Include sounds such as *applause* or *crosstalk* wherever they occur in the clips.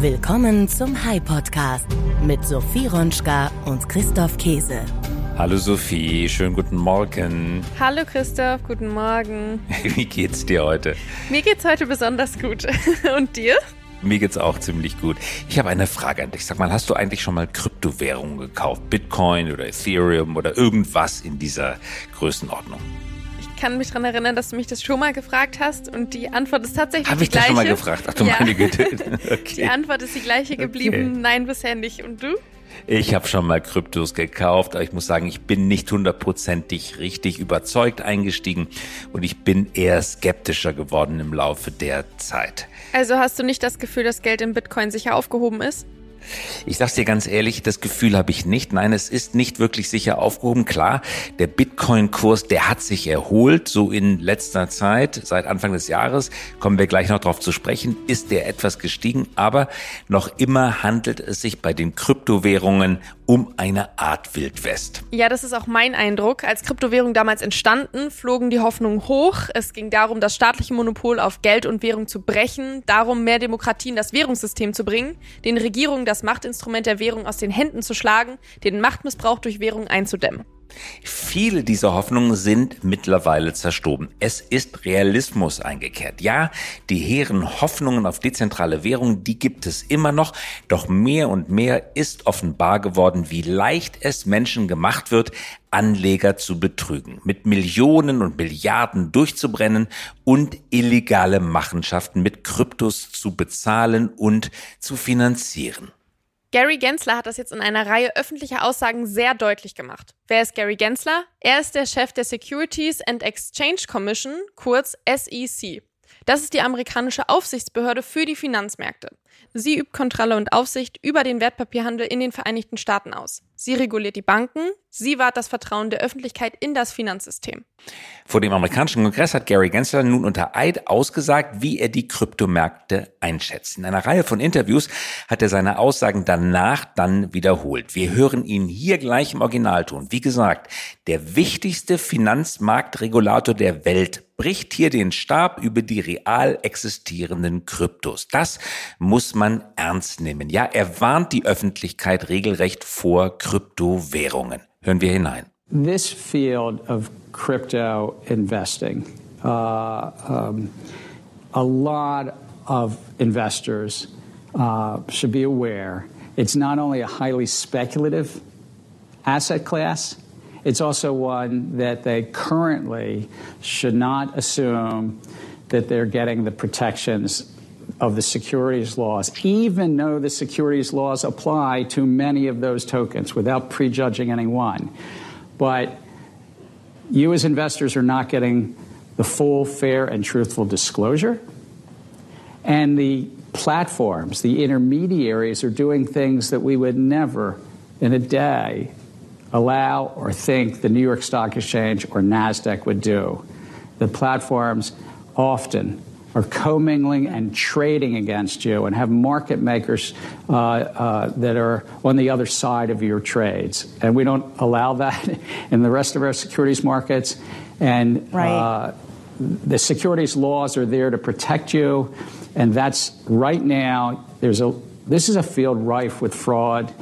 Willkommen zum High Podcast mit Sophie Ronschka und Christoph Käse. Hallo Sophie, schönen guten Morgen. Hallo Christoph, guten Morgen. *laughs* Wie geht's dir heute? Mir geht's heute besonders gut. *laughs* Und dir? Mir geht's auch ziemlich gut. Ich habe eine Frage an dich. Sag mal, hast du eigentlich schon mal Kryptowährungen gekauft? Bitcoin oder Ethereum oder irgendwas in dieser Größenordnung? Ich kann mich daran erinnern, dass du mich das schon mal gefragt hast und die Antwort ist tatsächlich Hab die ich das gleiche. schon mal gefragt? Ach du Ja. meine Güte. *laughs* Okay. Die Antwort ist die gleiche geblieben. Okay. Nein, bisher nicht. Und du? Ich habe schon mal Kryptos gekauft, aber ich muss sagen, ich bin nicht hundertprozentig richtig überzeugt eingestiegen und ich bin eher skeptischer geworden im Laufe der Zeit. Also hast du nicht das Gefühl, dass Geld in Bitcoin sicher aufgehoben ist? Ich sag's dir ganz ehrlich, das Gefühl habe ich nicht. Nein, es ist nicht wirklich sicher aufgehoben. Klar, der Bitcoin-Kurs, der hat sich erholt, so in letzter Zeit, seit Anfang des Jahres, kommen wir gleich noch drauf zu sprechen, ist der etwas gestiegen, aber noch immer handelt es sich bei den Kryptowährungen um eine Art Wildwest. Ja, das ist auch mein Eindruck. Als Kryptowährung damals entstanden, flogen die Hoffnungen hoch. Es ging darum, das staatliche Monopol auf Geld und Währung zu brechen, darum, mehr Demokratie in das Währungssystem zu bringen, den Regierungen das Machtinstrument der Währung aus den Händen zu schlagen, den Machtmissbrauch durch Währung einzudämmen. Viele dieser Hoffnungen sind mittlerweile zerstoben. Es ist Realismus eingekehrt. Ja, die hehren Hoffnungen auf dezentrale Währungen, die gibt es immer noch. Doch mehr und mehr ist offenbar geworden, wie leicht es Menschen gemacht wird, Anleger zu betrügen, mit Millionen und Milliarden durchzubrennen und illegale Machenschaften mit Kryptos zu bezahlen und zu finanzieren. Gary Gensler hat das jetzt in einer Reihe öffentlicher Aussagen sehr deutlich gemacht. Wer ist Gary Gensler? Er ist der Chef der Securities and Exchange Commission, kurz SEC. Das ist die amerikanische Aufsichtsbehörde für die Finanzmärkte. Sie übt Kontrolle und Aufsicht über den Wertpapierhandel in den Vereinigten Staaten aus. Sie reguliert die Banken, sie wahrt das Vertrauen der Öffentlichkeit in das Finanzsystem. Vor dem amerikanischen Kongress hat Gary Gensler nun unter Eid ausgesagt, wie er die Kryptomärkte einschätzt. In einer Reihe von Interviews hat er seine Aussagen danach dann wiederholt. Wir hören ihn hier gleich im Originalton. Wie gesagt, der wichtigste Finanzmarktregulator der Welt bricht hier den Stab über die real existierenden Kryptos. Das muss man ernst nehmen. Ja, er warnt die Öffentlichkeit regelrecht vor Kryptowährungen. Hören wir hinein. This field of crypto investing, uh, um, a lot of investors uh, should be aware it's not only a highly speculative asset class, it's also one that they currently should not assume that they're getting the protections of the securities laws, even though the securities laws apply to many of those tokens without prejudging any one. But you, as investors, are not getting the full, fair, and truthful disclosure. And the platforms, the intermediaries, are doing things that we would never in a day allow or think the New York Stock Exchange or NASDAQ would do. The platforms often are commingling and trading against you and have market makers uh, uh, that are on the other side of your trades. And we don't allow that *laughs* in the rest of our securities markets. And Right. uh, the securities laws are there to protect you. And that's right now, there's a, this is a field rife with fraud,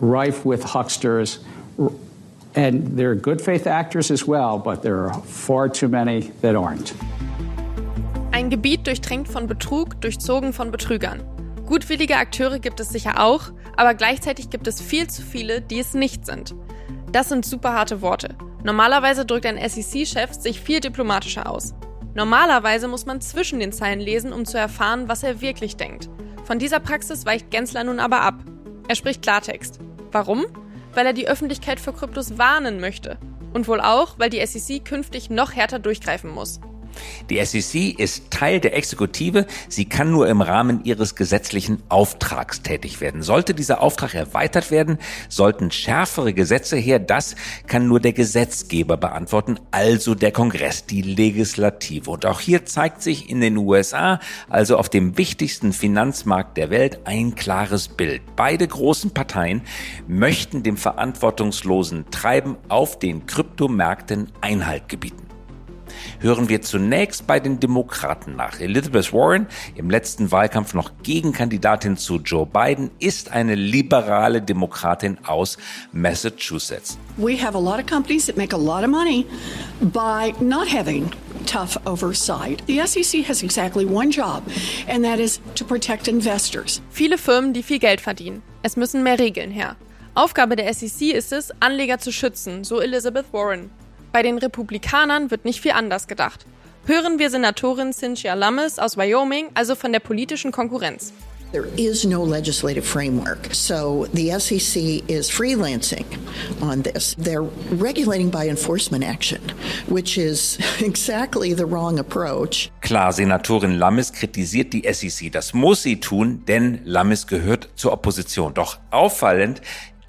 rife with hucksters. And there are good faith actors as well, but there are far too many that aren't. Ein Gebiet durchtränkt von Betrug, durchzogen von Betrügern. Gutwillige Akteure gibt es sicher auch, aber gleichzeitig gibt es viel zu viele, die es nicht sind. Das sind super harte Worte. Normalerweise drückt ein SEC-Chef sich viel diplomatischer aus. Normalerweise muss man zwischen den Zeilen lesen, um zu erfahren, was er wirklich denkt. Von dieser Praxis weicht Gensler nun aber ab. Er spricht Klartext. Warum? Weil er die Öffentlichkeit vor Kryptos warnen möchte. Und wohl auch, weil die SEC künftig noch härter durchgreifen muss. Die SEC ist Teil der Exekutive. Sie kann nur im Rahmen ihres gesetzlichen Auftrags tätig werden. Sollte dieser Auftrag erweitert werden, sollten schärfere Gesetze her. Das kann nur der Gesetzgeber beantworten, also der Kongress, die Legislative. Und auch hier zeigt sich in den USA, also auf dem wichtigsten Finanzmarkt der Welt, ein klares Bild. Beide großen Parteien möchten dem verantwortungslosen Treiben auf den Kryptomärkten Einhalt gebieten. Hören wir zunächst bei den Demokraten nach. Elizabeth Warren, im letzten Wahlkampf noch Gegenkandidatin zu Joe Biden, ist eine liberale Demokratin aus Massachusetts. We have a lot of companies that make a lot of money by not having tough oversight. The SEC has exactly one job, and that is to protect investors. Viele Firmen, die viel Geld verdienen. Es müssen mehr Regeln her. Aufgabe der SEC ist es, Anleger zu schützen, so Elizabeth Warren. Bei den Republikanern wird nicht viel anders gedacht. Hören wir Senatorin Cynthia Lummis aus Wyoming, also von der politischen Konkurrenz. There is no legislative framework, so the SEC is freelancing on this. They're regulating by enforcement action, which is *laughs* exactly the wrong approach. Klar, Senatorin Lammis kritisiert die SEC. Das muss sie tun, denn Lammis gehört zur Opposition. Doch auffallend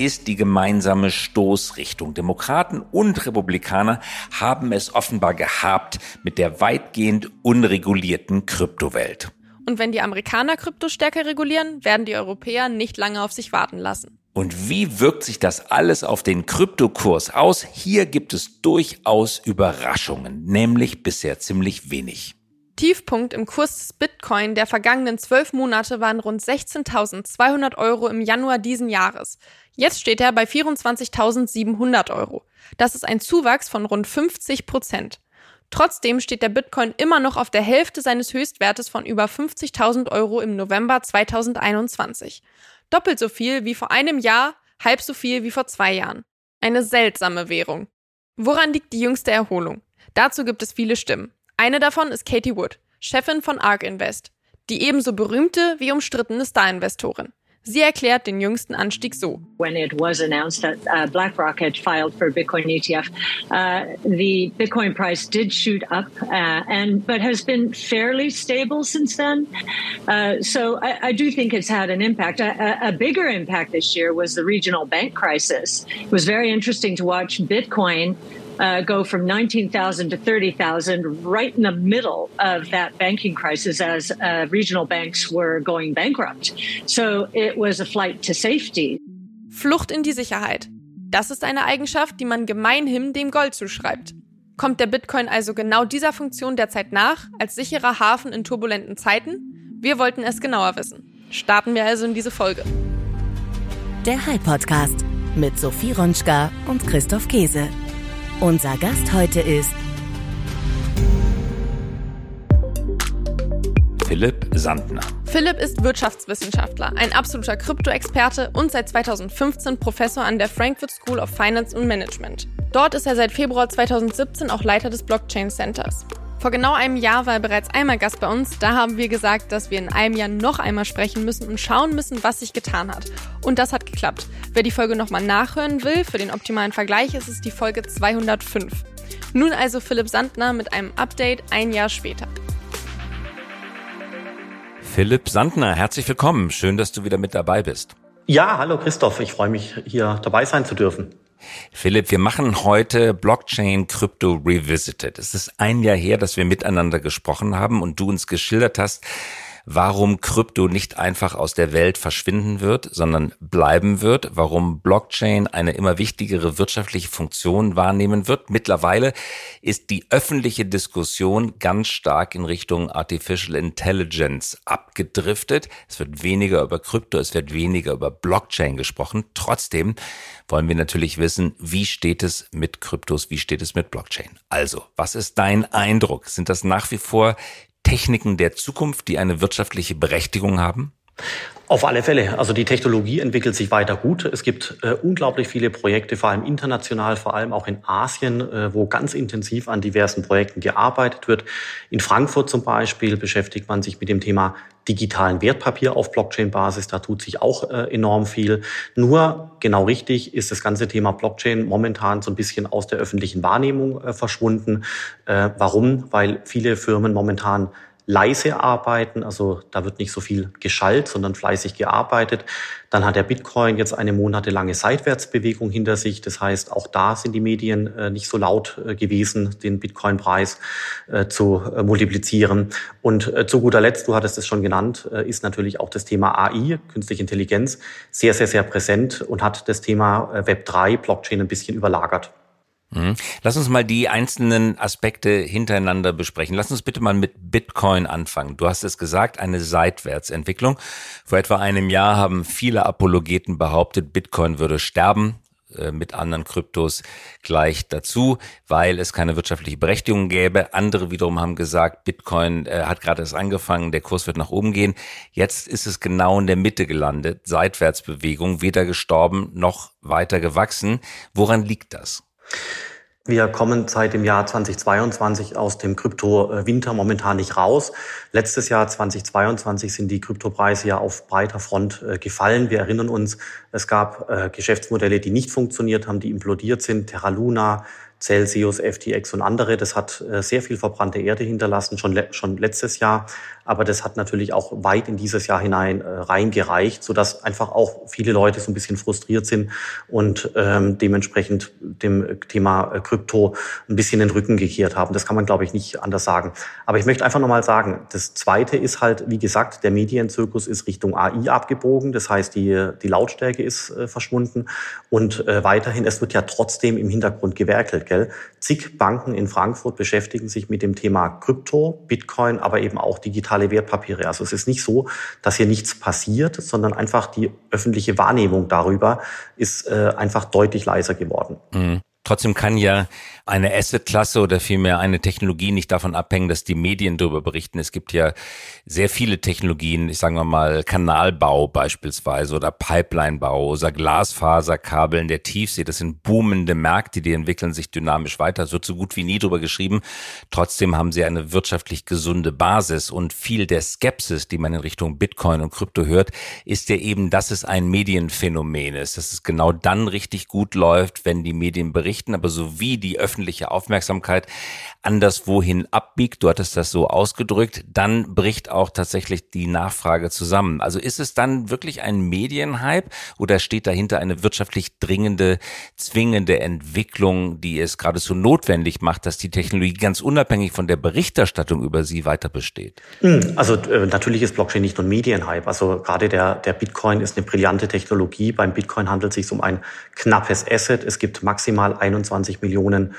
ist die gemeinsame Stoßrichtung. Demokraten und Republikaner haben es offenbar gehabt mit der weitgehend unregulierten Kryptowelt. Und wenn die Amerikaner Krypto stärker regulieren, werden die Europäer nicht lange auf sich warten lassen. Und wie wirkt sich das alles auf den Kryptokurs aus? Hier gibt es durchaus Überraschungen, nämlich bisher ziemlich wenig. Tiefpunkt im Kurs des Bitcoin der vergangenen zwölf Monate waren rund 16.200 Euro im Januar diesen Jahres. Jetzt steht er bei 24.700 Euro. Das ist ein Zuwachs von rund 50 Prozent. Trotzdem steht der Bitcoin immer noch auf der Hälfte seines Höchstwertes von über 50.000 Euro im November 2021. Doppelt so viel wie vor einem Jahr, halb so viel wie vor zwei Jahren. Eine seltsame Währung. Woran liegt die jüngste Erholung? Dazu gibt es viele Stimmen. Eine davon ist Katie Wood, Chefin von ARK Invest, die ebenso berühmte wie umstrittene Star-Investorin. Sie erklärt den jüngsten Anstieg so. When it was announced that uh, BlackRock had filed for Bitcoin ETF, uh, the Bitcoin price did shoot up, uh, and but has been fairly stable since then. Uh, so I, I, do think it's had an impact. A, a, bigger impact this year was the regional bank crisis. It was very interesting to watch Bitcoin uh, go from 19,000 to 30,000 right in the middle of that banking crisis as uh, regional banks were going bankrupt. So it was a flight to safety. Flucht in die Sicherheit. Das ist eine Eigenschaft, die man gemeinhin dem Gold zuschreibt. Kommt der Bitcoin also genau dieser Funktion derzeit nach, als sicherer Hafen in turbulenten Zeiten? Wir wollten es genauer wissen. Starten wir also in diese Folge. Der High Podcast mit Sophie Ronschka und Christoph Käse. Unser Gast heute ist Philipp Sandner. Philipp ist Wirtschaftswissenschaftler, ein absoluter Krypto-Experte und seit 2015 Professor an der Frankfurt School of Finance and Management. Dort ist er seit Februar 2017 auch Leiter des Blockchain Centers. Vor genau einem Jahr war er bereits einmal Gast bei uns. Da haben wir gesagt, dass wir in einem Jahr noch einmal sprechen müssen und schauen müssen, was sich getan hat. Und das hat geklappt. Wer die Folge nochmal nachhören will, für den optimalen Vergleich ist es die Folge 205. Nun also Philipp Sandner mit einem Update ein Jahr später. Philipp Sandner, herzlich willkommen. Schön, dass du wieder mit dabei bist. Ja, hallo Christoph. Ich freue mich, hier dabei sein zu dürfen. Philipp, wir machen heute Blockchain Crypto Revisited. Es ist ein Jahr her, dass wir miteinander gesprochen haben und du uns geschildert hast, warum Krypto nicht einfach aus der Welt verschwinden wird, sondern bleiben wird, warum Blockchain eine immer wichtigere wirtschaftliche Funktion wahrnehmen wird. Mittlerweile ist die öffentliche Diskussion ganz stark in Richtung Artificial Intelligence abgedriftet. Es wird weniger über Krypto, es wird weniger über Blockchain gesprochen. Trotzdem wollen wir natürlich wissen, wie steht es mit Kryptos, wie steht es mit Blockchain. Also, was ist dein Eindruck? Sind das nach wie vor Techniken der Zukunft, die eine wirtschaftliche Berechtigung haben? Auf alle Fälle. Also die Technologie entwickelt sich weiter gut. Es gibt äh, unglaublich viele Projekte, vor allem international, vor allem auch in Asien, äh, wo ganz intensiv an diversen Projekten gearbeitet wird. In Frankfurt zum Beispiel beschäftigt man sich mit dem Thema digitalen Wertpapier auf Blockchain-Basis. Da tut sich auch äh, enorm viel. Nur genau richtig ist das ganze Thema Blockchain momentan so ein bisschen aus der öffentlichen Wahrnehmung äh, verschwunden. Äh, warum? Weil viele Firmen momentan leise arbeiten, also da wird nicht so viel geschallt, sondern fleißig gearbeitet. Dann hat der Bitcoin jetzt eine monatelange Seitwärtsbewegung hinter sich. Das heißt, auch da sind die Medien äh, nicht so laut äh, gewesen, den Bitcoin-Preis äh, zu multiplizieren. Und zu guter Letzt, du hattest es schon genannt, ist natürlich auch das Thema AI, künstliche Intelligenz, sehr, sehr, sehr präsent und hat das Thema Web3, Blockchain ein bisschen überlagert. Mhm. Lass uns mal die einzelnen Aspekte hintereinander besprechen. Lass uns bitte mal mit Bitcoin anfangen. Du hast es gesagt, eine Seitwärtsentwicklung. Vor etwa einem Jahr haben viele Apologeten behauptet, Bitcoin würde sterben. Äh, mit anderen Kryptos gleich dazu, weil es keine wirtschaftliche Berechtigung gäbe. Andere wiederum haben gesagt, Bitcoin äh, hat gerade erst angefangen, der Kurs wird nach oben gehen. Jetzt ist es genau in der Mitte gelandet, Seitwärtsbewegung, weder gestorben noch weiter gewachsen. Woran liegt das? Wir kommen seit dem Jahr 2022 aus dem Krypto-Winter momentan nicht raus. Letztes Jahr 2022 sind die Kryptopreise ja auf breiter Front äh, gefallen. Wir erinnern uns, es gab äh, Geschäftsmodelle, die nicht funktioniert haben, die implodiert sind. Terra Luna, Celsius, FTX und andere. Das hat äh, sehr viel verbrannte Erde hinterlassen, schon, schon letztes Jahr. Aber das hat natürlich auch weit in dieses Jahr hinein äh, reingereicht, sodass einfach auch viele Leute so ein bisschen frustriert sind und ähm, dementsprechend dem Thema äh, Krypto ein bisschen den Rücken gekehrt haben. Das kann man, glaube ich, nicht anders sagen. Aber ich möchte einfach nochmal sagen, das Zweite ist halt, wie gesagt, der Medienzirkus ist Richtung AI abgebogen. Das heißt, die, die Lautstärke ist äh, verschwunden. Und äh, weiterhin, es wird ja trotzdem im Hintergrund gewerkelt. Gell? Zig Banken in Frankfurt beschäftigen sich mit dem Thema Krypto, Bitcoin, aber eben auch digitale Wertpapiere. Also es ist nicht so, dass hier nichts passiert, sondern einfach die öffentliche Wahrnehmung darüber ist äh, einfach deutlich leiser geworden. Mhm. Trotzdem kann ja eine Asset-Klasse oder vielmehr eine Technologie nicht davon abhängen, dass die Medien darüber berichten. Es gibt ja sehr viele Technologien, ich sage mal Kanalbau beispielsweise oder Pipelinebau oder Glasfaserkabel in der Tiefsee. Das sind boomende Märkte, die entwickeln sich dynamisch weiter. Es wird so gut wie nie drüber geschrieben. Trotzdem haben sie eine wirtschaftlich gesunde Basis und viel der Skepsis, die man in Richtung Bitcoin und Krypto hört, ist ja eben, dass es ein Medienphänomen ist, dass es genau dann richtig gut läuft, wenn die Medien berichten aber so wie die öffentliche Aufmerksamkeit anderswohin abbiegt, du hattest das so ausgedrückt, dann bricht auch tatsächlich die Nachfrage zusammen. Also ist es dann wirklich ein Medienhype oder steht dahinter eine wirtschaftlich dringende, zwingende Entwicklung, die es geradezu notwendig macht, dass die Technologie ganz unabhängig von der Berichterstattung über sie weiter besteht? Hm, also äh, natürlich ist Blockchain nicht nur Medienhype. Also gerade der, der Bitcoin ist eine brillante Technologie. Beim Bitcoin handelt es sich um ein knappes Asset. Es gibt maximal 21 Millionen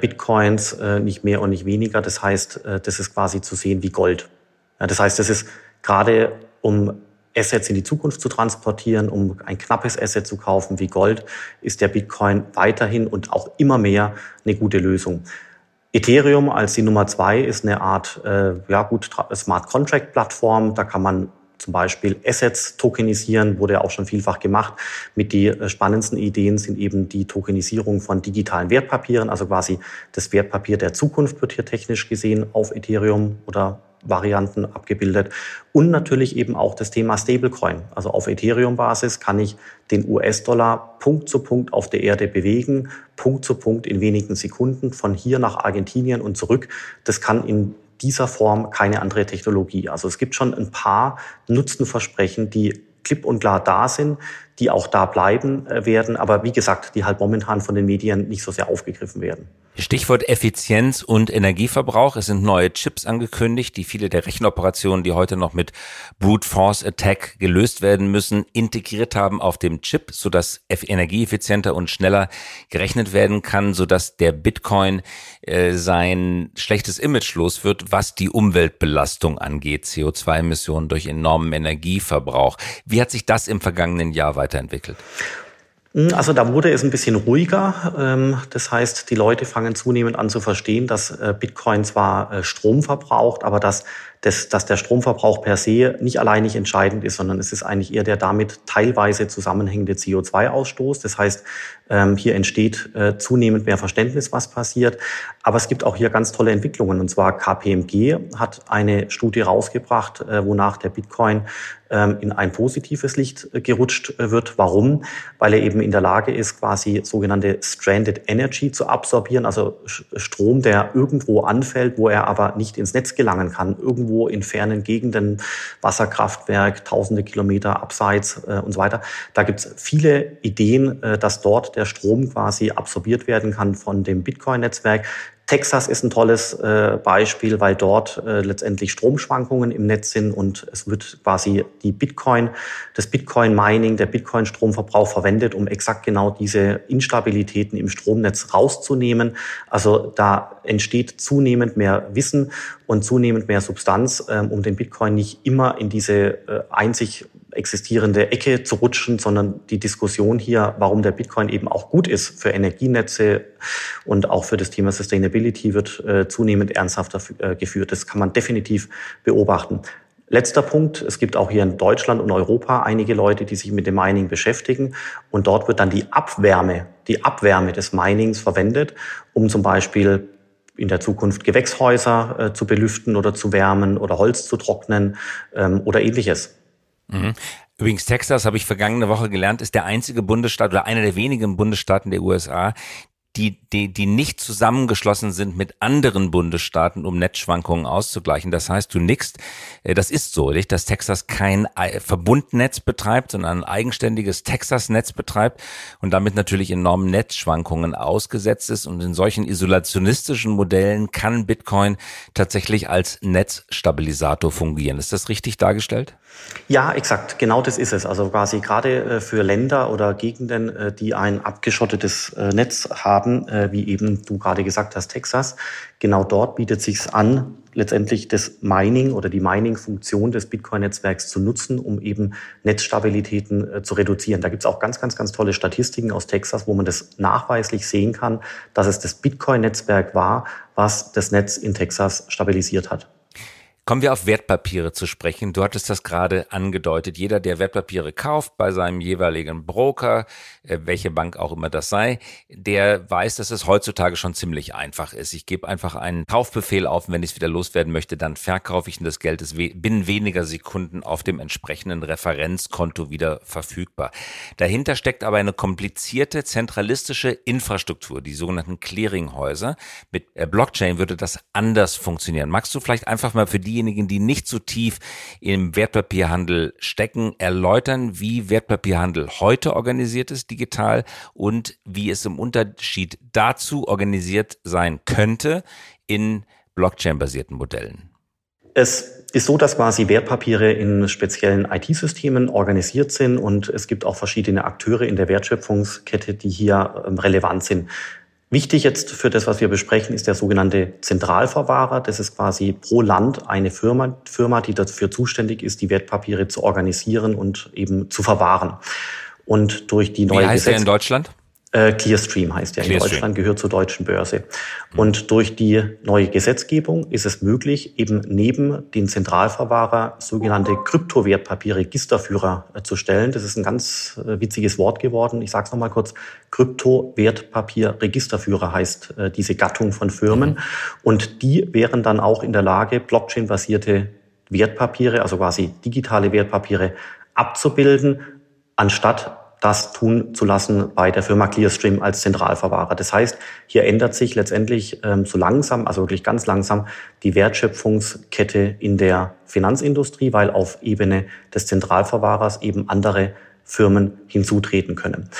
Bitcoins, äh, nicht mehr und nicht weniger. Das heißt, äh, das ist quasi zu sehen wie Gold. Das heißt, das ist gerade um Assets in die Zukunft zu transportieren, um ein knappes Asset zu kaufen wie Gold, ist der Bitcoin weiterhin und auch immer mehr eine gute Lösung. Ethereum als die Nummer zwei ist eine Art äh, ja gut Smart Contract Plattform. Da kann man zum Beispiel Assets tokenisieren, wurde ja auch schon vielfach gemacht. Mit die äh, spannendsten Ideen sind eben die Tokenisierung von digitalen Wertpapieren, also quasi das Wertpapier der Zukunft wird hier technisch gesehen auf Ethereum oder Varianten abgebildet. Und natürlich eben auch das Thema Stablecoin. Also auf Ethereum-Basis kann ich den US-Dollar Punkt zu Punkt auf der Erde bewegen, Punkt zu Punkt in wenigen Sekunden von hier nach Argentinien und zurück. Das kann in dieser Form keine andere Technologie. Also es gibt schon ein paar Nutzenversprechen, die klipp und klar da sind, die auch da bleiben äh, werden, aber wie gesagt, die halt momentan von den Medien nicht so sehr aufgegriffen werden. Stichwort Effizienz und Energieverbrauch. Es sind neue Chips angekündigt, die viele der Rechenoperationen, die heute noch mit Brute Force Attack gelöst werden müssen, integriert haben auf dem Chip, sodass energieeffizienter und schneller gerechnet werden kann, sodass der Bitcoin äh, sein schlechtes Image los wird, was die Umweltbelastung angeht, CO2-Emissionen durch enormen Energieverbrauch. Wie hat sich das im vergangenen Jahr weiterentwickelt? Hm, also da wurde es ein bisschen ruhiger. Ähm, das heißt, die Leute fangen zunehmend an zu verstehen, dass äh, Bitcoin zwar äh, Strom verbraucht, aber dass, dass, dass der Stromverbrauch per se nicht allein nicht entscheidend ist, sondern es ist eigentlich eher der damit teilweise zusammenhängende CO2-Ausstoß. Das heißt, ähm, hier entsteht äh, zunehmend mehr Verständnis, was passiert. Aber es gibt auch hier ganz tolle Entwicklungen. Und zwar KPMG hat eine Studie rausgebracht, wonach der Bitcoin in ein positives Licht äh, gerutscht äh, wird. Warum? Weil er eben in der Lage ist, quasi sogenannte Stranded Energy zu absorbieren, also Strom, der irgendwo anfällt, wo er aber nicht ins Netz gelangen kann, irgendwo in fernen Gegenden, Wasserkraftwerk, tausende Kilometer abseits äh, und so weiter. Da gibt es viele Ideen, dass dort der Strom quasi absorbiert werden kann von dem Bitcoin-Netzwerk. Texas ist ein tolles äh, Beispiel, weil dort äh, letztendlich Stromschwankungen im Netz sind und es wird quasi die Bitcoin, das Bitcoin-Mining, der Bitcoin-Stromverbrauch verwendet, um exakt genau diese Instabilitäten im Stromnetz rauszunehmen. Also da entsteht zunehmend mehr Wissen und zunehmend mehr Substanz, ähm, um den Bitcoin nicht immer in diese äh, einzig existierende Ecke zu rutschen, sondern die Diskussion hier, warum der Bitcoin eben auch gut ist für Energienetze und auch für das Thema Sustainability wird äh, zunehmend ernsthafter äh, geführt. Das kann man definitiv beobachten. Letzter Punkt. Es gibt auch hier in Deutschland und Europa einige Leute, die sich mit dem Mining beschäftigen. Und dort wird dann die Abwärme, die Abwärme des Minings verwendet, um zum Beispiel in der Zukunft Gewächshäuser äh, zu belüften oder zu wärmen oder Holz zu trocknen ähm, oder ähnliches. Mhm. Übrigens, Texas, habe ich vergangene Woche gelernt, ist der einzige Bundesstaat oder einer der wenigen Bundesstaaten der USA, die, die, die nicht zusammengeschlossen sind mit anderen Bundesstaaten, um Netzschwankungen auszugleichen. Das heißt, du nickst, äh, das ist so, nicht, dass Texas kein Verbundnetz betreibt, sondern ein eigenständiges Texas-Netz betreibt und damit natürlich enormen Netzschwankungen ausgesetzt ist. Und in solchen isolationistischen Modellen kann Bitcoin tatsächlich als Netzstabilisator fungieren. Ist das richtig dargestellt? Ja, exakt. Genau das ist es. Also quasi gerade äh, für Länder oder Gegenden, äh, die ein abgeschottetes Netz haben, wie eben du gerade gesagt hast, Texas, genau dort bietet sich's an, letztendlich das Mining oder die Mining-Funktion des Bitcoin-Netzwerks zu nutzen, um eben Netzstabilitäten zu reduzieren. Da gibt's auch ganz, ganz, ganz tolle Statistiken aus Texas, wo man das nachweislich sehen kann, dass es das Bitcoin-Netzwerk war, was das Netz in Texas stabilisiert hat. Kommen wir auf Wertpapiere zu sprechen. Du hattest das gerade angedeutet. Jeder, der Wertpapiere kauft bei seinem jeweiligen Broker, äh, welche Bank auch immer das sei, der weiß, dass es heutzutage schon ziemlich einfach ist. Ich gebe einfach einen Kaufbefehl auf und wenn ich es wieder loswerden möchte, dann verkaufe ich und das Geld ist binnen weniger Sekunden auf dem entsprechenden Referenzkonto wieder verfügbar. Dahinter steckt aber eine komplizierte zentralistische Infrastruktur, die sogenannten Clearinghäuser. Mit äh, Blockchain würde das anders funktionieren. Magst du vielleicht einfach mal für die diejenigen, die nicht so tief im Wertpapierhandel stecken, erläutern, wie Wertpapierhandel heute organisiert ist digital und wie es im Unterschied dazu organisiert sein könnte in Blockchain-basierten Modellen. Es ist so, dass quasi Wertpapiere in speziellen IT-Systemen organisiert sind und es gibt auch verschiedene Akteure in der Wertschöpfungskette, die hier ähm, relevant sind. Wichtig jetzt für das, was wir besprechen, ist der sogenannte Zentralverwahrer. Das ist quasi pro Land eine Firma, Firma, die dafür zuständig ist, die Wertpapiere zu organisieren und eben zu verwahren. Und durch die neue Wie heißt Gesetz der in Deutschland? Äh, Clearstream heißt ja in Deutschland, gehört zur deutschen Börse. Mhm. Und durch die neue Gesetzgebung ist es möglich, eben neben den Zentralverwahrer sogenannte Kryptowertpapierregisterführer äh, zu stellen. Das ist ein ganz äh, witziges Wort geworden. Ich sage es nochmal kurz. Kryptowertpapierregisterführer heißt äh, diese Gattung von Firmen. Mhm. Und die wären dann auch in der Lage, Blockchain-basierte Wertpapiere, also quasi digitale Wertpapiere abzubilden, anstatt das tun zu lassen bei der Firma Clearstream als Zentralverwahrer. Das heißt, hier ändert sich letztendlich ähm, so langsam, also wirklich ganz langsam, die Wertschöpfungskette in der Finanzindustrie, weil auf Ebene des Zentralverwahrers eben andere Firmen hinzutreten können.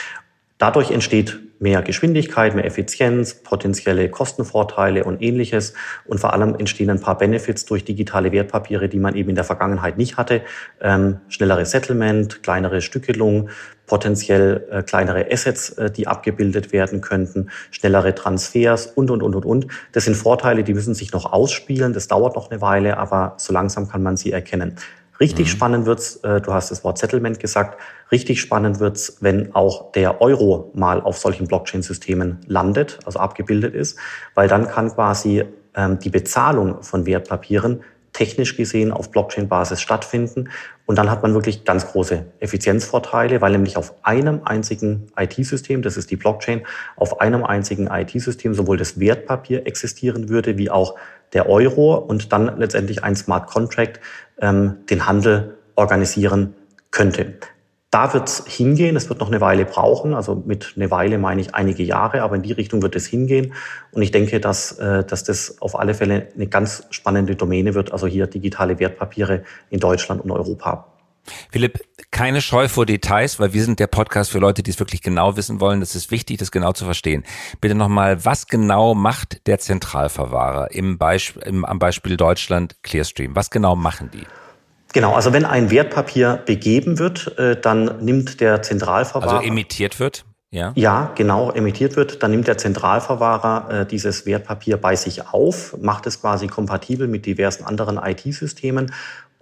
Dadurch entsteht mehr Geschwindigkeit, mehr Effizienz, potenzielle Kostenvorteile und ähnliches. Und vor allem entstehen ein paar Benefits durch digitale Wertpapiere, die man eben in der Vergangenheit nicht hatte. Ähm, schnellere Settlement, kleinere Stückelung, potenziell äh, kleinere Assets, äh, die abgebildet werden könnten, schnellere Transfers und, und, und, und, und. Das sind Vorteile, die müssen sich noch ausspielen. Das dauert noch eine Weile, aber so langsam kann man sie erkennen. Richtig mhm. spannend wird's, äh, du hast das Wort Settlement gesagt, richtig spannend wird's, wenn auch der Euro mal auf solchen Blockchain-Systemen landet, also abgebildet ist, weil dann kann quasi ähm, die Bezahlung von Wertpapieren technisch gesehen auf Blockchain-Basis stattfinden. Und dann hat man wirklich ganz große Effizienzvorteile, weil nämlich auf einem einzigen IT-System, das ist die Blockchain, auf einem einzigen IT-System sowohl das Wertpapier existieren würde, wie auch der Euro und dann letztendlich ein Smart Contract ähm, den Handel organisieren könnte. Da wird es hingehen. Es wird noch eine Weile brauchen. Also mit eine Weile meine ich einige Jahre, aber in die Richtung wird es hingehen. Und ich denke, dass, äh, dass das auf alle Fälle eine ganz spannende Domäne wird. Also hier digitale Wertpapiere in Deutschland und Europa. Philipp, keine Scheu vor Details, weil wir sind der Podcast für Leute, die es wirklich genau wissen wollen. Das ist wichtig, das genau zu verstehen. Bitte nochmal, was genau macht der Zentralverwahrer im Beispiel, im, am Beispiel Deutschland Clearstream? Was genau machen die? Genau, also wenn ein Wertpapier begeben wird, äh, dann nimmt der Zentralverwahrer. Also emittiert wird? Ja. ja, genau, emittiert wird, dann nimmt der Zentralverwahrer äh, dieses Wertpapier bei sich auf, macht es quasi kompatibel mit diversen anderen IT-Systemen.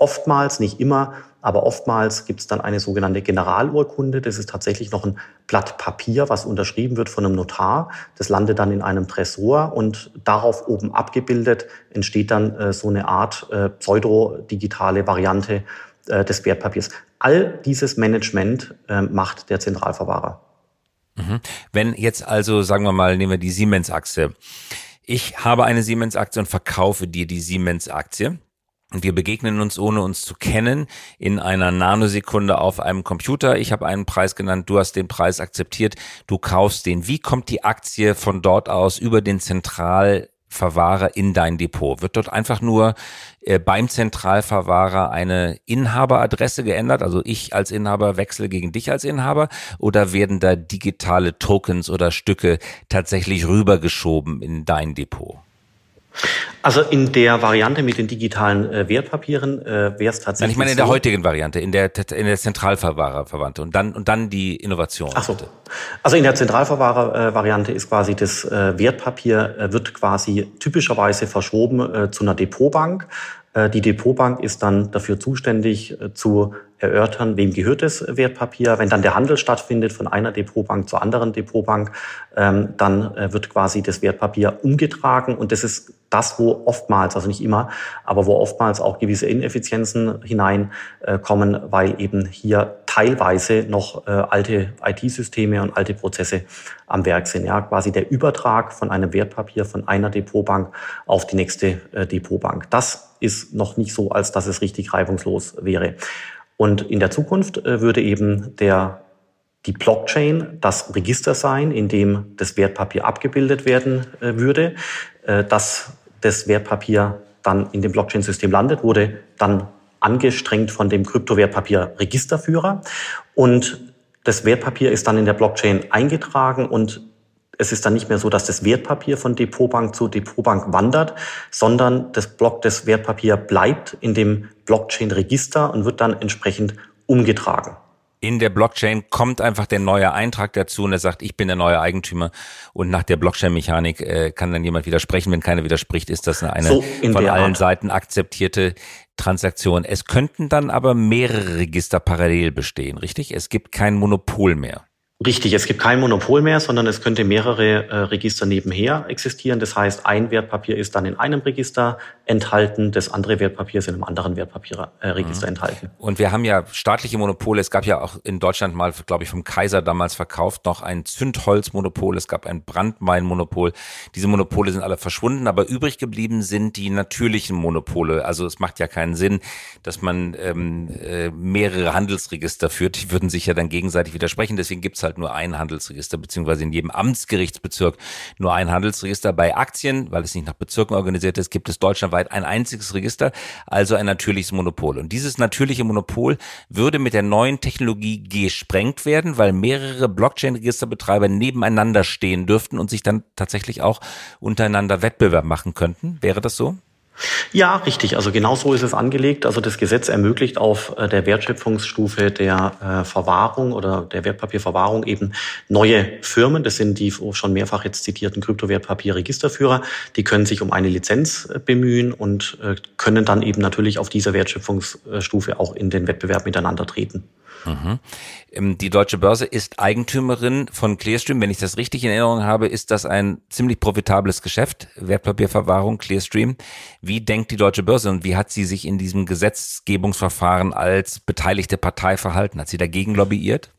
Oftmals, nicht immer, aber oftmals gibt es dann eine sogenannte Generalurkunde. Das ist tatsächlich noch ein Blatt Papier, was unterschrieben wird von einem Notar. Das landet dann in einem Tresor und darauf oben abgebildet entsteht dann äh, so eine Art äh, pseudo-digitale Variante äh, des Wertpapiers. All dieses Management äh, macht der Zentralverwahrer. Mhm. Wenn jetzt also, sagen wir mal, nehmen wir die Siemens-Aktie. Ich habe eine Siemens-Aktie und verkaufe dir die Siemens-Aktie. Und wir begegnen uns, ohne uns zu kennen, in einer Nanosekunde auf einem Computer. Ich habe einen Preis genannt, du hast den Preis akzeptiert, du kaufst den. Wie kommt die Aktie von dort aus über den Zentral Verwahrer in dein Depot? Wird dort einfach nur äh, beim Zentralverwahrer eine Inhaberadresse geändert? Also ich als Inhaber wechsle gegen dich als Inhaber? Oder werden da digitale Tokens oder Stücke tatsächlich rübergeschoben in dein Depot? Also in der Variante mit den digitalen äh, Wertpapieren äh, wäre es tatsächlich. Nein, ich meine in der so, heutigen Variante, in der in der Zentralverwahrerverwandte und dann und dann die Innovation. Ach so. Also in der Zentralverwahrer-Variante ist quasi das äh, Wertpapier äh, wird quasi typischerweise verschoben äh, zu einer Depotbank. Äh, die Depotbank ist dann dafür zuständig äh, zu erörtern, wem gehört das Wertpapier. Wenn dann der Handel stattfindet von einer Depotbank zur anderen Depotbank, ähm, dann äh, wird quasi das Wertpapier umgetragen und das ist das, wo oftmals, also nicht immer, aber wo oftmals auch gewisse Ineffizienzen hineinkommen, äh, weil eben hier teilweise noch äh, alte IT-Systeme und alte Prozesse am Werk sind. Ja, quasi der Übertrag von einem Wertpapier von einer Depotbank auf die nächste äh, Depotbank. Das ist noch nicht so, als dass es richtig reibungslos wäre. Und in der Zukunft würde eben der die Blockchain das Register sein, in dem das Wertpapier abgebildet werden äh, würde. Äh, dass das Wertpapier dann in dem Blockchain-System landet, wurde dann angestrengt von dem Kryptowertpapier-Registerführer. Und das Wertpapier ist dann in der Blockchain eingetragen und es ist dann nicht mehr so, dass das Wertpapier von Depotbank zu Depotbank wandert, sondern das Block des Wertpapier bleibt in dem Blockchain-Register und wird dann entsprechend umgetragen in der Blockchain kommt einfach der neue Eintrag dazu und er sagt, ich bin der neue Eigentümer und nach der Blockchain-Mechanik äh, kann dann jemand widersprechen. Wenn keiner widerspricht, ist das eine so von allen Art. Seiten akzeptierte Transaktion. Es könnten dann aber mehrere Register parallel bestehen, richtig? Es gibt kein Monopol mehr. Richtig, es gibt kein Monopol mehr, sondern es könnte mehrere äh, Register nebenher existieren. Das heißt, ein Wertpapier ist dann in einem Register enthalten, das andere Wertpapier ist in einem anderen Wertpapierregister äh, mhm. enthalten. Und wir haben ja staatliche Monopole. Es gab ja auch in Deutschland mal, glaube ich, vom Kaiser damals verkauft, noch ein Zündholzmonopol. Es gab ein Brandmeinmonopol. Diese Monopole sind alle verschwunden, aber übrig geblieben sind die natürlichen Monopole. Also es macht ja keinen Sinn, dass man ähm, äh, mehrere Handelsregister führt. Die würden sich ja dann gegenseitig widersprechen. Deswegen gibt's halt halt nur ein Handelsregister, beziehungsweise in jedem Amtsgerichtsbezirk nur ein Handelsregister. Bei Aktien, weil es nicht nach Bezirken organisiert ist, gibt es deutschlandweit ein einziges Register, also ein natürliches Monopol. Und dieses natürliche Monopol würde mit der neuen Technologie gesprengt werden, weil mehrere Blockchain-Registerbetreiber nebeneinander stehen dürften und sich dann tatsächlich auch untereinander Wettbewerb machen könnten. Wäre das so? Ja, richtig. Also genau so ist es angelegt. Also das Gesetz ermöglicht auf äh, der Wertschöpfungsstufe der äh, Verwahrung oder der Wertpapierverwahrung eben neue Firmen. Das sind die schon mehrfach jetzt zitierten Kryptowertpapierregisterführer. Die können sich um eine Lizenz äh, bemühen und können dann eben natürlich auf dieser Wertschöpfungsstufe auch in den Wettbewerb miteinander treten. Mhm. Ähm, die Deutsche Börse ist Eigentümerin von Clearstream. Wenn ich das richtig in Erinnerung habe, ist das ein ziemlich profitables Geschäft, Wertpapierverwahrung, Clearstream. Wie denkt die Deutsche Börse und wie hat sie sich in diesem Gesetzgebungsverfahren als beteiligte Partei verhalten? Hat sie dagegen lobbyiert?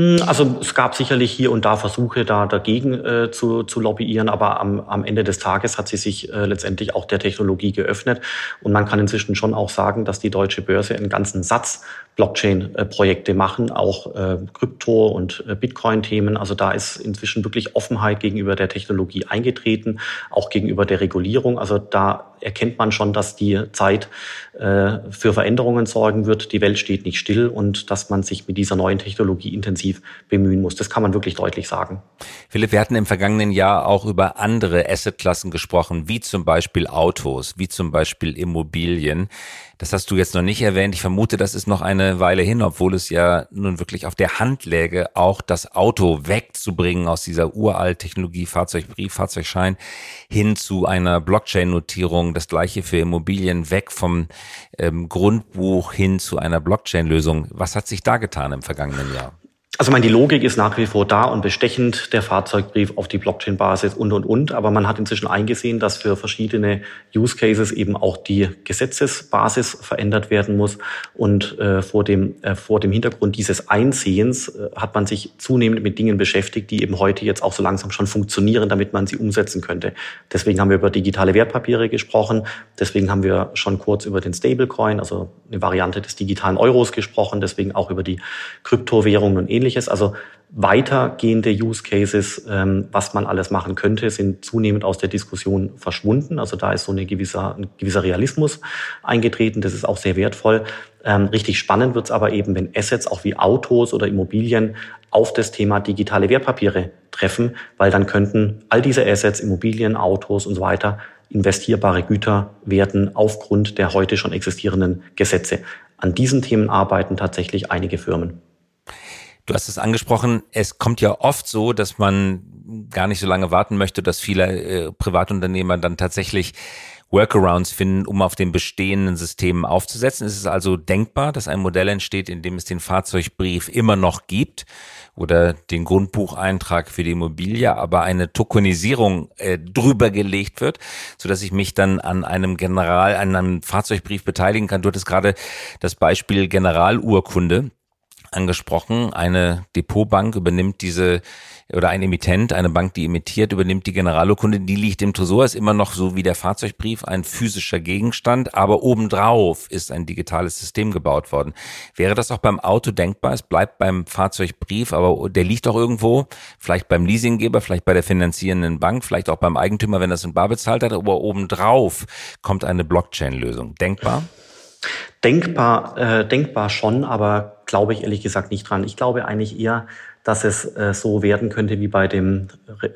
Hm, also es gab sicherlich hier und da Versuche, da dagegen äh, zu, zu lobbyieren, aber am, am Ende des Tages hat sie sich äh, letztendlich auch der Technologie geöffnet. Und man kann inzwischen schon auch sagen, dass die deutsche Börse einen ganzen Satz Blockchain-Projekte machen, auch äh, Krypto- und äh, Bitcoin-Themen. Also da ist inzwischen wirklich Offenheit gegenüber der Technologie eingetreten, auch gegenüber der Regulierung. Also da erkennt man schon, dass die Zeit äh, für Veränderungen sorgen wird. Die Welt steht nicht still und dass man sich mit dieser neuen Technologie intensiv bemühen muss. Das kann man wirklich deutlich sagen. Philipp, wir hatten im vergangenen Jahr auch über andere Assetklassen gesprochen, wie zum Beispiel Autos, wie zum Beispiel Immobilien. Das hast du jetzt noch nicht erwähnt. Ich vermute, das ist noch eine Weile hin, obwohl es ja nun wirklich auf der Hand läge, auch das Auto wegzubringen aus dieser uralt Technologie, Fahrzeugbrief, Fahrzeugschein hin zu einer Blockchain-Notierung. Das gleiche für Immobilien, weg vom ähm, Grundbuch hin zu einer Blockchain-Lösung. Was hat sich da getan im vergangenen Jahr? Also meine, die Logik ist nach wie vor da und bestechend, der Fahrzeugbrief auf die Blockchain-Basis und, und, und. Aber man hat inzwischen eingesehen, dass für verschiedene Use Cases eben auch die Gesetzesbasis verändert werden muss. Und äh, vor, dem, äh, vor dem Hintergrund dieses Einsehens äh, hat man sich zunehmend mit Dingen beschäftigt, die eben heute jetzt auch so langsam schon funktionieren, damit man sie umsetzen könnte. Deswegen haben wir über digitale Wertpapiere gesprochen. Deswegen haben wir schon kurz über den Stablecoin, also eine Variante des digitalen Euros gesprochen. Deswegen auch über die Kryptowährungen und ähnliches ähnliches. Also weitergehende Use Cases, ähm, was man alles machen könnte, sind zunehmend aus der Diskussion verschwunden. Also da ist so eine gewisser, ein gewisser Realismus eingetreten. Das ist auch sehr wertvoll. Ähm, richtig spannend wird es aber eben, wenn Assets auch wie Autos oder Immobilien auf das Thema digitale Wertpapiere treffen, weil dann könnten all diese Assets, Immobilien, Autos und so weiter investierbare Güter werden aufgrund der heute schon existierenden Gesetze. An diesen Themen arbeiten tatsächlich einige Firmen. Du hast es angesprochen, es kommt ja oft so, dass man gar nicht so lange warten möchte, dass viele äh, Privatunternehmer dann tatsächlich Workarounds finden, um auf den bestehenden Systemen aufzusetzen. Es ist also denkbar, dass ein Modell entsteht, in dem es den Fahrzeugbrief immer noch gibt oder den Grundbucheintrag für die Immobilie, aber eine Tokenisierung äh, drüber gelegt wird, so dass ich mich dann an einem General, an einem Fahrzeugbrief beteiligen kann. Du hattest gerade das Beispiel Generalurkunde angesprochen. Eine Depotbank übernimmt diese oder ein Emittent, eine Bank, die emittiert, übernimmt die Generalurkunde, die liegt im Tresor, ist immer noch so wie der Fahrzeugbrief ein physischer Gegenstand, aber obendrauf ist ein digitales System gebaut worden. Wäre das auch beim Auto denkbar? Es bleibt beim Fahrzeugbrief, aber der liegt doch irgendwo, vielleicht beim Leasinggeber, vielleicht bei der finanzierenden Bank, vielleicht auch beim Eigentümer, wenn das in Bar bezahlt hat, aber obendrauf kommt eine Blockchain-Lösung. Denkbar? Denkbar, äh, denkbar schon, aber glaube ich ehrlich gesagt nicht dran. Ich glaube eigentlich eher, dass es äh, so werden könnte wie bei dem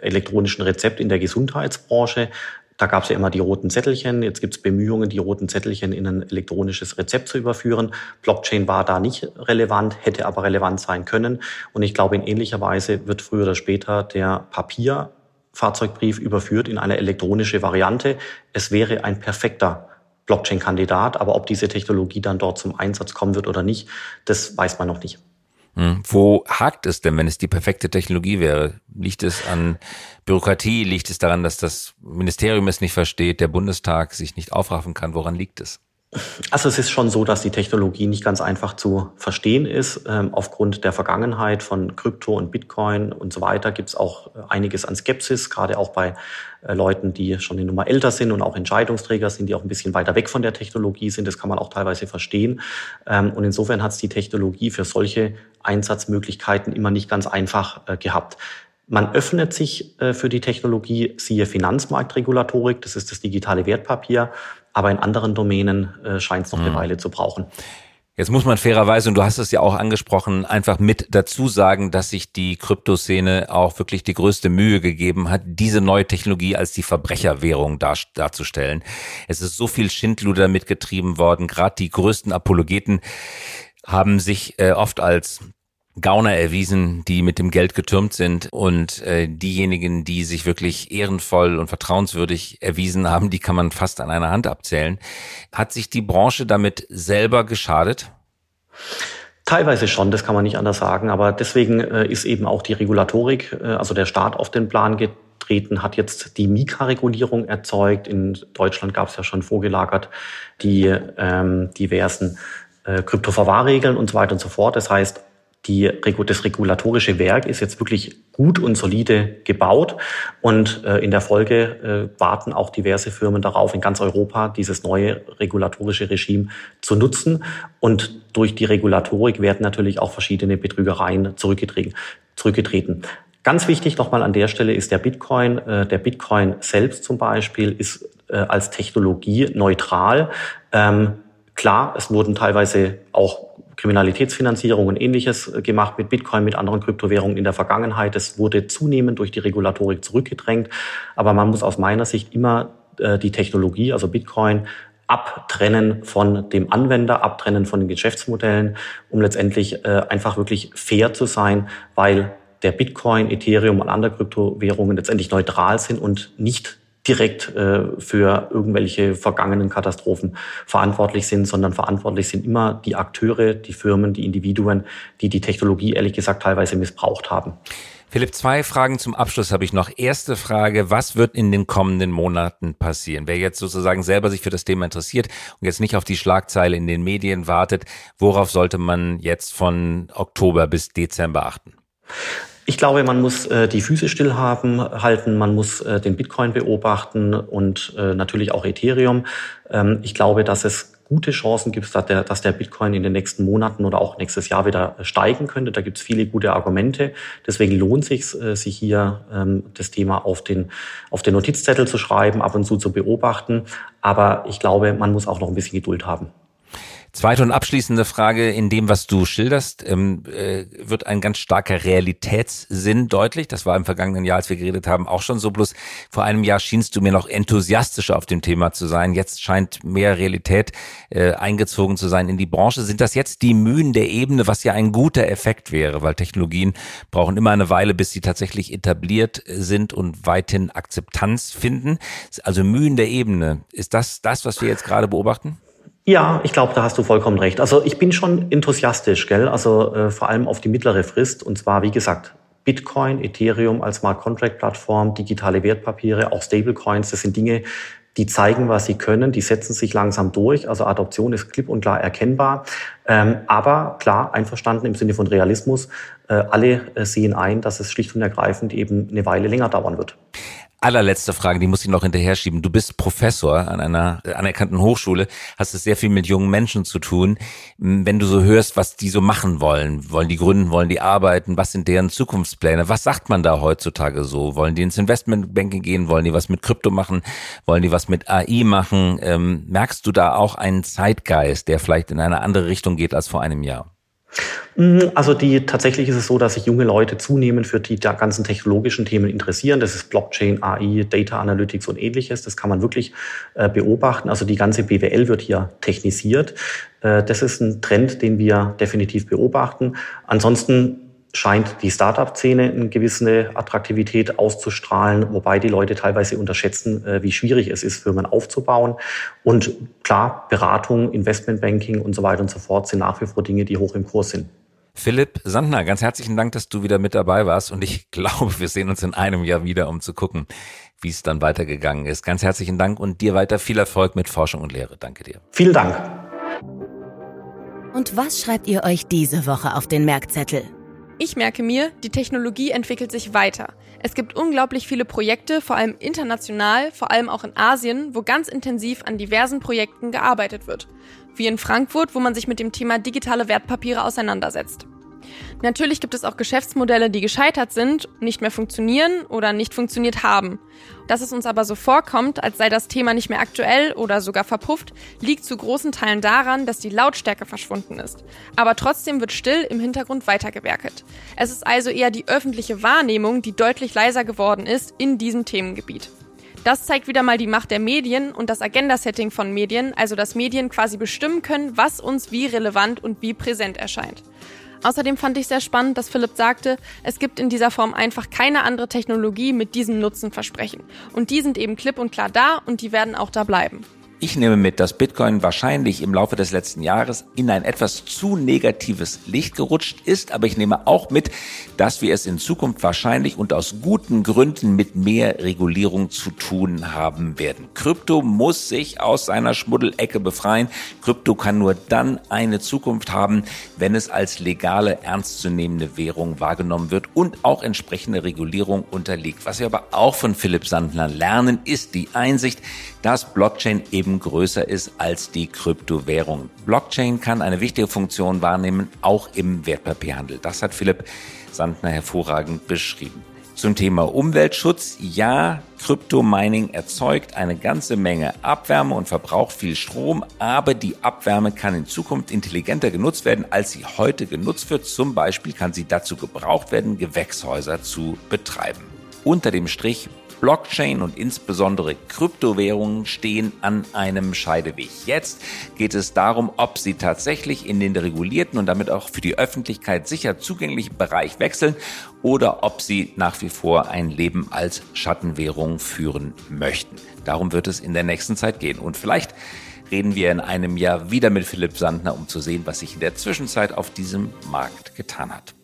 elektronischen Rezept in der Gesundheitsbranche. Da gab es ja immer die roten Zettelchen. Jetzt gibt es Bemühungen, die roten Zettelchen in ein elektronisches Rezept zu überführen. Blockchain war da nicht relevant, hätte aber relevant sein können. Und ich glaube, in ähnlicher Weise wird früher oder später der Papierfahrzeugbrief überführt in eine elektronische Variante. Es wäre ein perfekter Blockchain-Kandidat, aber ob diese Technologie dann dort zum Einsatz kommen wird oder nicht, das weiß man noch nicht. Hm. Wo hakt es denn, wenn es die perfekte Technologie wäre? Liegt es an Bürokratie? Liegt es daran, dass das Ministerium es nicht versteht, der Bundestag sich nicht aufraffen kann? Woran liegt es? Also es ist schon so, dass die Technologie nicht ganz einfach zu verstehen ist. Ähm, aufgrund der Vergangenheit von Krypto und Bitcoin und so weiter gibt es auch äh, einiges an Skepsis, gerade auch bei äh, Leuten, die schon eine Nummer älter sind und auch Entscheidungsträger sind, die auch ein bisschen weiter weg von der Technologie sind. Das kann man auch teilweise verstehen. Ähm, und insofern hat es die Technologie für solche Einsatzmöglichkeiten immer nicht ganz einfach äh, gehabt. Man öffnet sich für die Technologie, siehe Finanzmarktregulatorik, das ist das digitale Wertpapier, aber in anderen Domänen äh, scheint es noch mhm. eine Weile zu brauchen. Jetzt muss man fairerweise, und du hast es ja auch angesprochen, einfach mit dazu sagen, dass sich die Kryptoszene auch wirklich die größte Mühe gegeben hat, diese neue Technologie als die Verbrecherwährung dar darzustellen. Es ist so viel Schindluder mitgetrieben worden. Gerade die größten Apologeten haben sich äh, oft als Gauner erwiesen, die mit dem Geld getürmt sind und äh, diejenigen, die sich wirklich ehrenvoll und vertrauenswürdig erwiesen haben, die kann man fast an einer Hand abzählen. Hat sich die Branche damit selber geschadet? Teilweise schon, das kann man nicht anders sagen, aber deswegen äh, ist eben auch die Regulatorik, äh, also der Staat auf den Plan getreten, hat jetzt die Mika-Regulierung erzeugt. In Deutschland gab es ja schon vorgelagert die ähm, diversen äh, Kryptoverwahrregeln und so weiter und so fort. Das heißt, die, das regulatorische Werk ist jetzt wirklich gut und solide gebaut und äh, in der Folge äh, warten auch diverse Firmen darauf, in ganz Europa dieses neue regulatorische Regime zu nutzen. Und durch die Regulatorik werden natürlich auch verschiedene Betrügereien zurückgetreten. zurückgetreten. Ganz wichtig nochmal an der Stelle ist der Bitcoin. Äh, der Bitcoin selbst zum Beispiel ist äh, als Technologie neutral. Ähm, klar, es wurden teilweise auch Kriminalitätsfinanzierung und ähnliches äh, gemacht mit Bitcoin, mit anderen Kryptowährungen in der Vergangenheit. Es wurde zunehmend durch die Regulatorik zurückgedrängt. Aber man muss aus meiner Sicht immer äh, die Technologie, also Bitcoin, abtrennen von dem Anwender, abtrennen von den Geschäftsmodellen, um letztendlich äh, einfach wirklich fair zu sein, weil der Bitcoin, Ethereum und andere Kryptowährungen letztendlich neutral sind und nicht direkt äh, für irgendwelche vergangenen Katastrophen verantwortlich sind, sondern verantwortlich sind immer die Akteure, die Firmen, die Individuen, die die Technologie ehrlich gesagt teilweise missbraucht haben. Philipp, zwei Fragen zum Abschluss habe ich noch. Erste Frage, was wird in den kommenden Monaten passieren? Wer jetzt sozusagen selber sich für das Thema interessiert und jetzt nicht auf die Schlagzeile in den Medien wartet, worauf sollte man jetzt von Oktober bis Dezember achten? Ich glaube, man muss äh, die Füße still haben, halten, man muss äh, den Bitcoin beobachten und äh, natürlich auch Ethereum. Ähm, ich glaube, dass es gute Chancen gibt, dass der, dass der Bitcoin in den nächsten Monaten oder auch nächstes Jahr wieder steigen könnte. Da gibt es viele gute Argumente. Deswegen lohnt sich, äh, sich hier ähm, das Thema auf den, auf den Notizzettel zu schreiben, ab und zu zu beobachten. Aber ich glaube, man muss auch noch ein bisschen Geduld haben. Zweite und abschließende Frage, in dem, was du schilderst, ähm, äh, wird ein ganz starker Realitätssinn deutlich. Das war im vergangenen Jahr, als wir geredet haben, auch schon so. Bloß vor einem Jahr schienst du mir noch enthusiastischer auf dem Thema zu sein. Jetzt scheint mehr Realität äh, eingezogen zu sein in die Branche. Sind das jetzt die Mühen der Ebene, was ja ein guter Effekt wäre, weil Technologien brauchen immer eine Weile, bis sie tatsächlich etabliert sind und weithin Akzeptanz finden. Also Mühen der Ebene. Ist das das, was wir jetzt gerade beobachten? Ja, ich glaube, da hast du vollkommen recht. Also ich bin schon enthusiastisch, gell? Also äh, vor allem auf die mittlere Frist. Und zwar, wie gesagt, Bitcoin, Ethereum als Smart Contract Plattform, digitale Wertpapiere, auch Stablecoins. Das sind Dinge, die zeigen, was sie können, die setzen sich langsam durch. Also Adoption ist klipp und klar erkennbar. Ähm, aber klar, einverstanden im Sinne von Realismus, äh, alle äh, sehen ein, dass es schlicht und ergreifend eben eine Weile länger dauern wird allerletzte Frage, die muss ich noch hinterher schieben. Du bist Professor an einer anerkannten Hochschule, hast es sehr viel mit jungen Menschen zu tun. Wenn du so hörst, was die so machen wollen, wollen die gründen, wollen die arbeiten, was sind deren Zukunftspläne? Was sagt man da heutzutage so? Wollen die ins Investmentbanking gehen? Wollen die was mit Krypto machen? Wollen die was mit AI machen? Ähm, merkst du da auch einen Zeitgeist, der vielleicht in eine andere Richtung geht als vor einem Jahr? Mhm, also die, tatsächlich ist es so, dass sich junge Leute zunehmend für die ganzen technologischen Themen interessieren. Das ist Blockchain, AI, Data Analytics und ähnliches. Das kann man wirklich äh, beobachten. Also die ganze BWL wird hier technisiert. Äh, das ist ein Trend, den wir definitiv beobachten. Ansonsten scheint die Startup-Szene eine gewisse Attraktivität auszustrahlen, wobei die Leute teilweise unterschätzen, äh, wie schwierig es ist, Firmen aufzubauen. Und klar, Beratung, Investmentbanking und so weiter und so fort sind nach wie vor Dinge, die hoch im Kurs sind. Philipp Sandner, ganz herzlichen Dank, dass du wieder mit dabei warst und ich *laughs* glaube, wir sehen uns in einem Jahr wieder, um zu gucken, wie es dann weitergegangen ist. Ganz herzlichen Dank und dir weiter viel Erfolg mit Forschung und Lehre. Danke dir. Vielen Dank. Und was schreibt ihr euch diese Woche auf den Merkzettel? Ich merke mir, die Technologie entwickelt sich weiter. Es gibt unglaublich viele Projekte, vor allem international, vor allem auch in Asien, wo ganz intensiv an diversen Projekten gearbeitet wird. Wie in Frankfurt, wo man sich mit dem Thema digitale Wertpapiere auseinandersetzt. Natürlich gibt es auch Geschäftsmodelle, die gescheitert sind, nicht mehr funktionieren oder nicht funktioniert haben. Dass es uns aber so vorkommt, als sei das Thema nicht mehr aktuell oder sogar verpufft, liegt zu großen Teilen daran, dass die Lautstärke verschwunden ist. Aber trotzdem wird still im Hintergrund weitergewerkelt. Es ist also eher die öffentliche Wahrnehmung, die deutlich leiser geworden ist in diesem Themengebiet. Das zeigt wieder mal die Macht der Medien und das Agenda-Setting von Medien, also dass Medien quasi bestimmen können, was uns wie relevant und wie präsent erscheint. Außerdem fand ich sehr spannend, dass Philipp sagte, es gibt in dieser Form einfach keine andere Technologie mit diesem Nutzenversprechen. Und die sind eben klipp und klar da und die werden auch da bleiben. Ich nehme mit, dass Bitcoin wahrscheinlich im Laufe des letzten Jahres in ein etwas zu negatives Licht gerutscht ist, aber ich nehme auch mit, dass wir es in Zukunft wahrscheinlich und aus guten Gründen mit mehr Regulierung zu tun haben werden. Krypto muss sich aus seiner Schmuddelecke befreien. Krypto kann nur dann eine Zukunft haben, wenn es als legale, ernstzunehmende Währung wahrgenommen wird und auch entsprechende Regulierung unterliegt. Was wir aber auch von Philipp Sandler lernen, ist die Einsicht, dass Blockchain eben größer ist als die Kryptowährung. Blockchain kann eine wichtige Funktion wahrnehmen, auch im Wertpapierhandel. Das hat Philipp Sandner hervorragend beschrieben. Zum Thema Umweltschutz. Ja, Kryptomining erzeugt eine ganze Menge Abwärme und verbraucht viel Strom, aber die Abwärme kann in Zukunft intelligenter genutzt werden, als sie heute genutzt wird. Zum Beispiel kann sie dazu gebraucht werden, Gewächshäuser zu betreiben. Unter dem Strich Blockchain und insbesondere Kryptowährungen stehen an einem Scheideweg. Jetzt geht es darum, ob sie tatsächlich in den regulierten und damit auch für die Öffentlichkeit sicher zugänglichen Bereich wechseln oder ob sie nach wie vor ein Leben als Schattenwährung führen möchten. Darum wird es in der nächsten Zeit gehen. Und vielleicht reden wir in einem Jahr wieder mit Philipp Sandner, um zu sehen, was sich in der Zwischenzeit auf diesem Markt getan hat.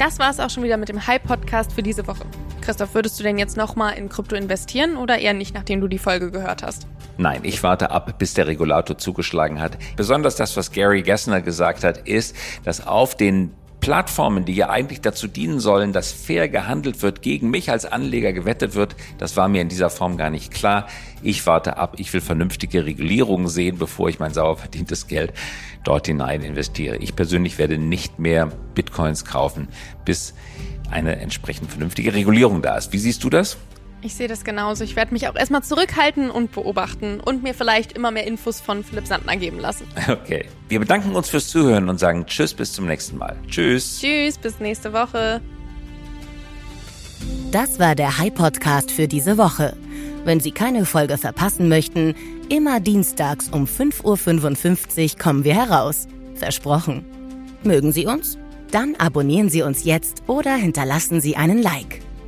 Das war es auch schon wieder mit dem Hype-Podcast für diese Woche. Christoph, würdest du denn jetzt nochmal in Krypto investieren oder eher nicht, nachdem du die Folge gehört hast? Nein, ich warte ab, bis der Regulator zugeschlagen hat. Besonders das, was Gary Gessner gesagt hat, ist, dass auf den Plattformen, die ja eigentlich dazu dienen sollen, dass fair gehandelt wird, gegen mich als Anleger gewettet wird, das war mir in dieser Form gar nicht klar. Ich warte ab, ich will vernünftige Regulierungen sehen, bevor ich mein sauer verdientes Geld dort hinein investiere. Ich persönlich werde nicht mehr Bitcoins kaufen, bis eine entsprechend vernünftige Regulierung da ist. Wie siehst du das? Ich sehe das genauso. Ich werde mich auch erstmal zurückhalten und beobachten und mir vielleicht immer mehr Infos von Philipp Sandner geben lassen. *laughs* Okay. Wir bedanken uns fürs Zuhören und sagen Tschüss bis zum nächsten Mal. Tschüss. Tschüss, bis nächste Woche. Das war der High Podcast für diese Woche. Wenn Sie keine Folge verpassen möchten, immer dienstags um 5.55 Uhr kommen wir heraus. Versprochen. Mögen Sie uns? Dann abonnieren Sie uns jetzt oder hinterlassen Sie einen Like.